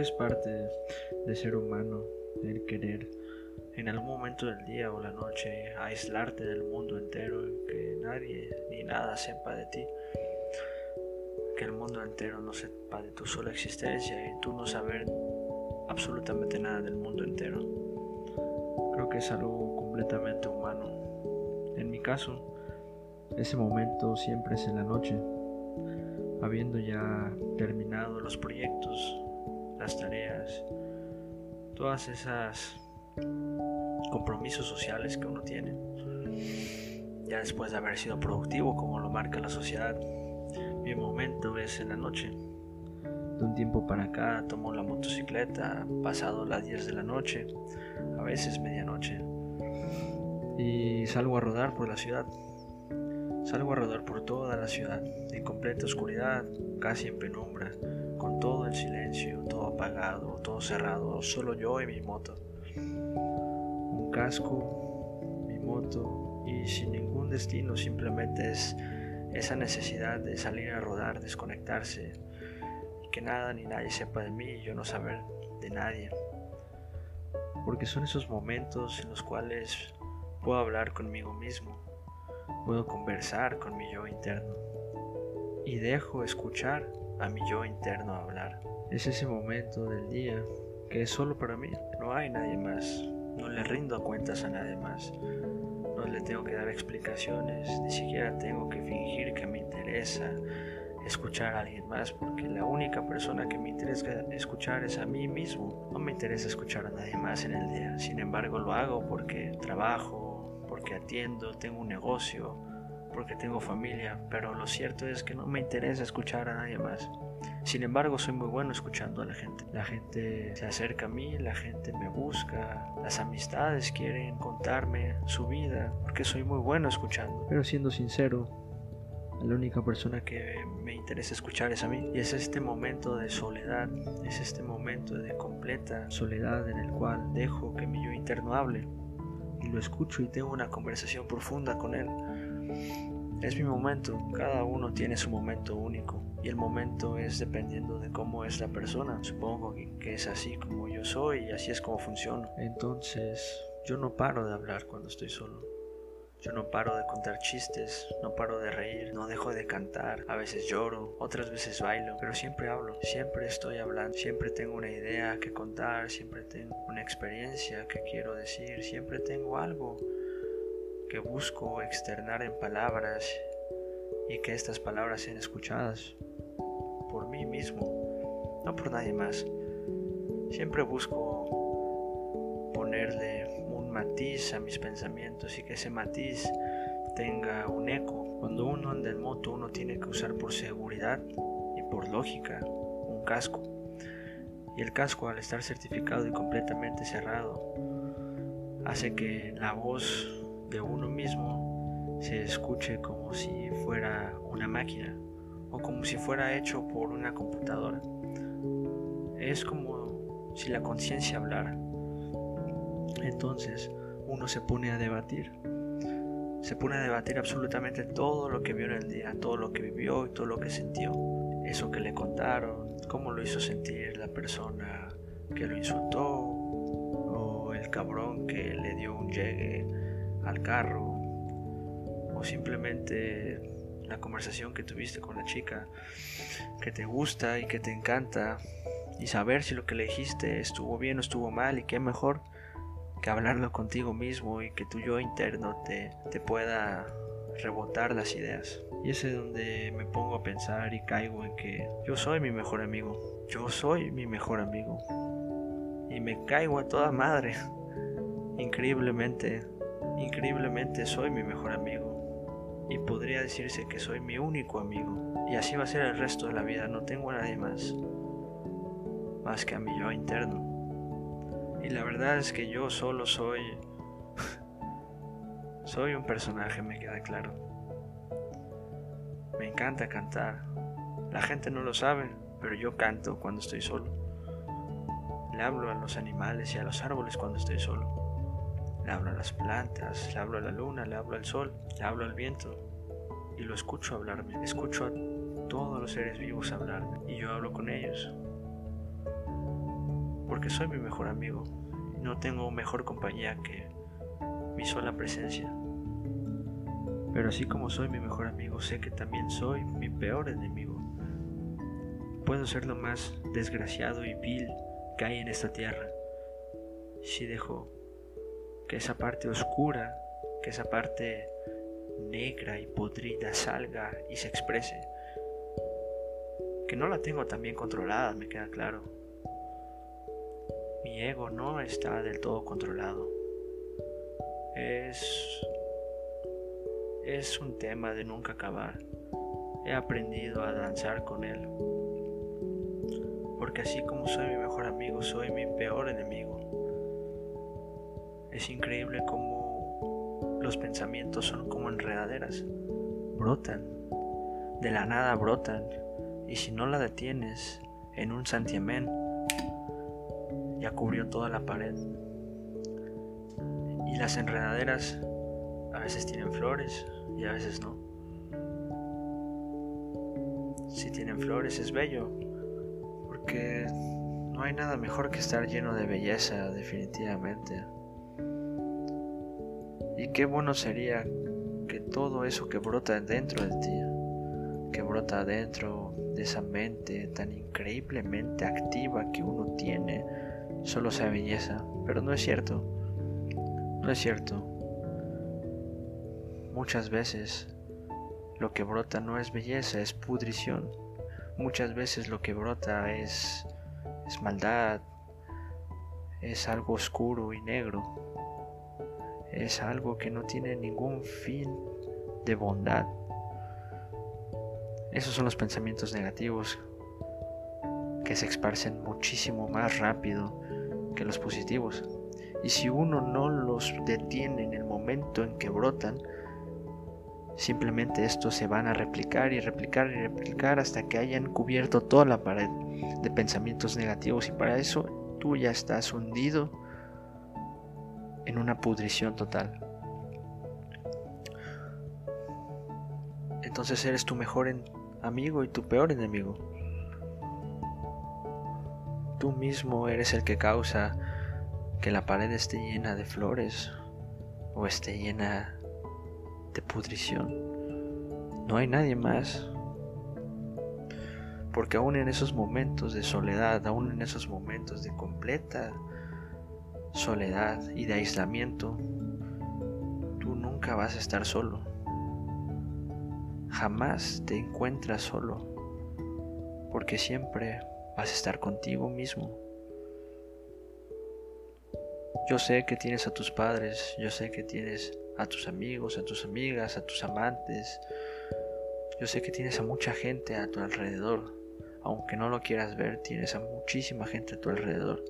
es parte de ser humano, el querer en algún momento del día o la noche aislarte del mundo entero que nadie ni nada sepa de ti. Que el mundo entero no sepa de tu sola existencia y tú no saber absolutamente nada del mundo entero. Creo que es algo completamente humano. En mi caso, ese momento siempre es en la noche, habiendo ya terminado los proyectos, las tareas, todas esas compromisos sociales que uno tiene. Ya después de haber sido productivo, como lo marca la sociedad, mi momento es en la noche. De un tiempo para acá tomo la motocicleta, pasado las 10 de la noche, a veces medianoche, y salgo a rodar por la ciudad. Salgo a rodar por toda la ciudad, en completa oscuridad, casi en penumbra, el silencio, todo apagado, todo cerrado, solo yo y mi moto. Un casco, mi moto y sin ningún destino, simplemente es esa necesidad de salir a rodar, desconectarse y que nada ni nadie sepa de mí y yo no saber de nadie. Porque son esos momentos en los cuales puedo hablar conmigo mismo, puedo conversar con mi yo interno y dejo escuchar a mi yo interno hablar. Es ese momento del día que es solo para mí, no hay nadie más, no le rindo cuentas a nadie más, no le tengo que dar explicaciones, ni siquiera tengo que fingir que me interesa escuchar a alguien más, porque la única persona que me interesa escuchar es a mí mismo. No me interesa escuchar a nadie más en el día. Sin embargo, lo hago porque trabajo, porque atiendo, tengo un negocio, porque tengo familia, pero lo cierto es que no me interesa escuchar a nadie más. Sin embargo, soy muy bueno escuchando a la gente. La gente se acerca a mí, la gente me busca, las amistades quieren contarme su vida, porque soy muy bueno escuchando. Pero siendo sincero, la única persona que me interesa escuchar es a mí. Y es este momento de soledad, es este momento de completa soledad en el cual dejo que mi yo interno hable. Y lo escucho y tengo una conversación profunda con él. Es mi momento, cada uno tiene su momento único y el momento es dependiendo de cómo es la persona. Supongo que, es así como yo soy y así es como funciono. Entonces, yo no paro de hablar cuando estoy solo. Yo no paro de contar chistes, no paro de reír, no dejo de cantar, a veces lloro, otras veces bailo, pero siempre hablo, siempre estoy hablando, siempre tengo una idea que contar, siempre tengo una experiencia que quiero decir, siempre tengo algo que busco externar en palabras y que estas palabras sean escuchadas por mí mismo, no por nadie más. Siempre busco ponerle un matiz a mis pensamientos y que ese matiz tenga un eco. Cuando uno anda en moto, uno tiene que usar por seguridad y por lógica un casco. Y el casco, al estar certificado y completamente cerrado, hace que la voz de uno mismo se escuche como si fuera una máquina o como si fuera hecho por una computadora. Es como si la conciencia hablara. Entonces uno se pone a debatir. Se pone a debatir absolutamente todo lo que vio en el día, todo lo que vivió y todo lo que sintió. Eso que le contaron, cómo lo hizo sentir la persona que lo insultó o el cabrón que le dio un llegue al carro o simplemente la conversación que tuviste con la chica que te gusta y que te encanta y saber si lo que le dijiste estuvo bien o estuvo mal y qué mejor que hablarlo contigo mismo y que tu yo interno te, te pueda rebotar las ideas. Y es donde me pongo a pensar y caigo en que yo soy mi mejor amigo. Yo soy mi mejor amigo. Y me caigo a toda madre. Increíblemente, increíblemente soy mi mejor amigo. Y podría decirse que soy mi único amigo. Y así va a ser el resto de la vida. No tengo a nadie más. Más que a mi yo interno. Y la verdad es que yo solo soy... soy un personaje, me queda claro. Me encanta cantar. La gente no lo sabe, pero yo canto cuando estoy solo. Le hablo a los animales y a los árboles cuando estoy solo. Le hablo a las plantas, le hablo a la luna, le hablo al sol, le hablo al viento. Y lo escucho hablarme. Escucho a todos los seres vivos hablarme. Y yo hablo con ellos. porque soy mi mejor amigo. No tengo mejor compañía que mi sola presencia. Pero así como soy mi mejor amigo, sé que también soy mi peor enemigo. Puedo ser lo más desgraciado y vil que hay en esta tierra si dejo que esa parte oscura, que esa parte negra y podrida salga y se exprese. Que no la tengo tan bien controlada, me queda claro. Mi ego no está del todo controlado. Es es un tema de nunca acabar. He aprendido a danzar con él. Porque así como soy mi mejor amigo, soy mi peor enemigo. Es increíble cómo los pensamientos son como enredaderas. Brotan. De la nada brotan. Y si no la detienes en un santiamén, ya cubrió toda la pared. Y las enredaderas a veces tienen flores y a veces no. Si tienen flores es bello, porque no hay nada mejor que estar lleno de belleza, definitivamente. Y qué bueno sería que todo eso que brota dentro de ti, que brota dentro de esa mente tan increíblemente activa que uno tiene, solo sea belleza. Pero no es cierto. No es cierto. Muchas veces lo que brota no es belleza, es pudrición. Muchas veces lo que brota es, es maldad, es algo oscuro y negro, es algo que no tiene ningún fin de bondad. Esos son los pensamientos negativos que se esparcen muchísimo más rápido que los positivos. Y si uno no los detiene en el momento en que brotan, Simplemente estos se van a replicar y replicar y replicar hasta que hayan cubierto toda la pared de pensamientos negativos y para eso tú ya estás hundido en una pudrición total. Entonces eres tu mejor amigo y tu peor enemigo. Tú mismo eres el que causa que la pared esté llena de flores o esté llena de pudrición. No hay nadie más. Porque aún en esos momentos de soledad, aún en esos momentos de completa soledad y de aislamiento, tú nunca vas a estar solo. Jamás te encuentras solo. Porque siempre vas a estar contigo mismo. Yo sé que tienes a tus padres, yo sé que tienes a tus amigos, a tus amigas, a tus amantes. Yo sé que tienes a mucha gente a tu alrededor. Aunque no lo quieras ver, tienes a muchísima gente a tu alrededor.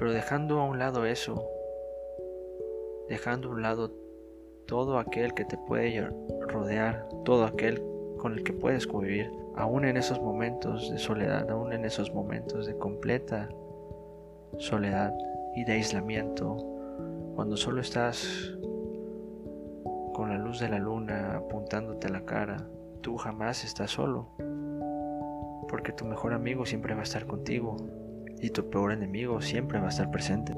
Pero dejando a un lado eso, dejando a un lado todo aquel que te puede rodear, todo aquel con el que puedes convivir, aún en esos momentos de soledad, aún en esos momentos de completa soledad y de aislamiento, cuando solo estás con la luz de la luna apuntándote a la cara, tú jamás estás solo, porque tu mejor amigo siempre va a estar contigo y tu peor enemigo siempre va a estar presente.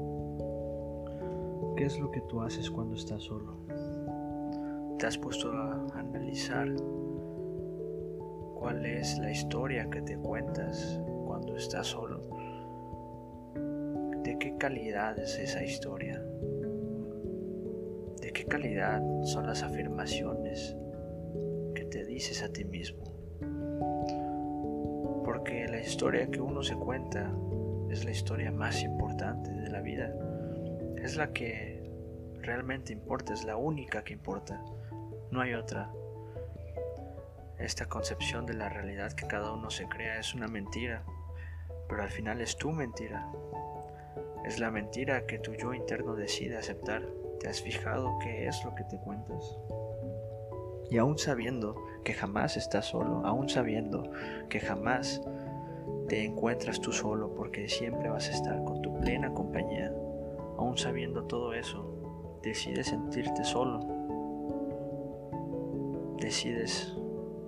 ¿Qué es lo que tú haces cuando estás solo? ¿Te has puesto a analizar cuál es la historia que te cuentas cuando estás solo? ¿De qué calidad es esa historia? qué calidad son las afirmaciones que te dices a ti mismo. Porque la historia que uno se cuenta es la historia más importante de la vida. Es la que realmente importa, es la única que importa. No hay otra. Esta concepción de la realidad que cada uno se crea es una mentira, pero al final es tu mentira. Es la mentira que tu yo interno decide aceptar. ¿Te has fijado qué es lo que te cuentas? Y aún sabiendo que jamás estás solo, aún sabiendo que jamás te encuentras tú solo porque siempre vas a estar con tu plena compañía, aún sabiendo todo eso, decides sentirte solo. Decides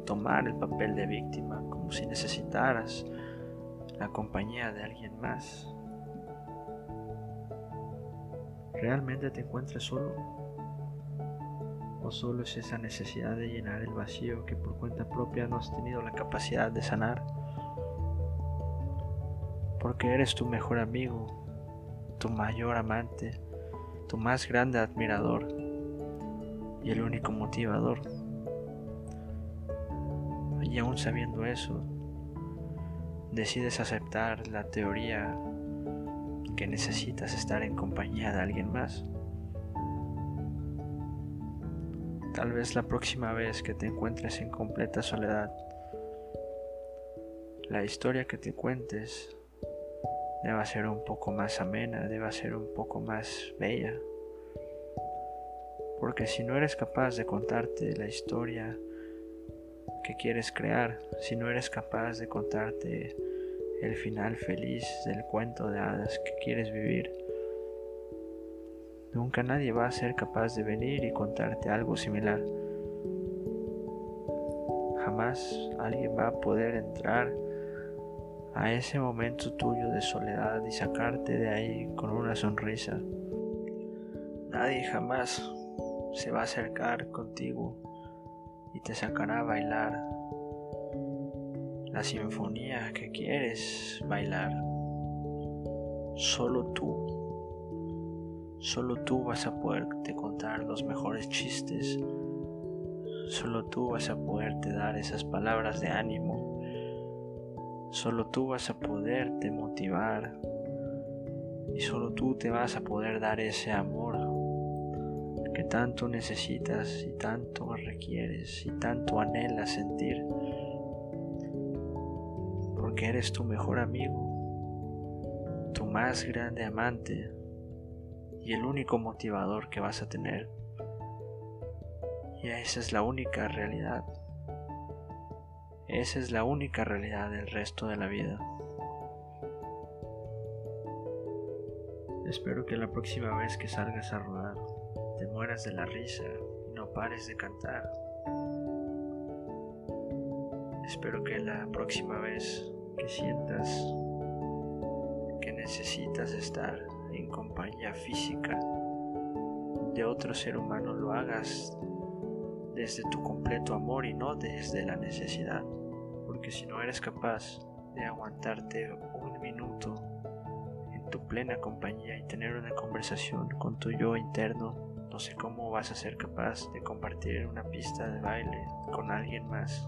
tomar el papel de víctima como si necesitaras la compañía de alguien más. ¿Realmente te encuentras solo? ¿O solo es esa necesidad de llenar el vacío que por cuenta propia no has tenido la capacidad de sanar? Porque eres tu mejor amigo, tu mayor amante, tu más grande admirador y el único motivador. Y aún sabiendo eso, decides aceptar la teoría que necesitas estar en compañía de alguien más. Tal vez la próxima vez que te encuentres en completa soledad, la historia que te cuentes deba ser un poco más amena, deba ser un poco más bella. Porque si no eres capaz de contarte la historia que quieres crear, si no eres capaz de contarte el final feliz del cuento de hadas que quieres vivir, nunca nadie va a ser capaz de venir y contarte algo similar. Jamás alguien va a poder entrar a ese momento tuyo de soledad y sacarte de ahí con una sonrisa. Nadie jamás se va a acercar contigo y te sacará a bailar la sinfonía que quieres bailar. Solo tú, solo tú vas a poderte contar los mejores chistes, solo tú vas a poderte dar esas palabras de ánimo, solo tú vas a poderte motivar y solo tú te vas a poder dar ese amor que tanto necesitas y tanto requieres y tanto anhelas sentir. Porque eres tu mejor amigo, tu más grande amante y el único motivador que vas a tener. Y esa es la única realidad. Esa es la única realidad del resto de la vida. Espero que la próxima vez que salgas a rodar te mueras de la risa y no pares de cantar. Espero que la próxima vez que sientas que necesitas estar en compañía física de otro ser humano lo hagas desde tu completo amor y no desde la necesidad. Porque si no eres capaz de aguantarte un minuto en tu plena compañía y tener una conversación con tu yo interno, no sé cómo vas a ser capaz de compartir una pista de baile con alguien más.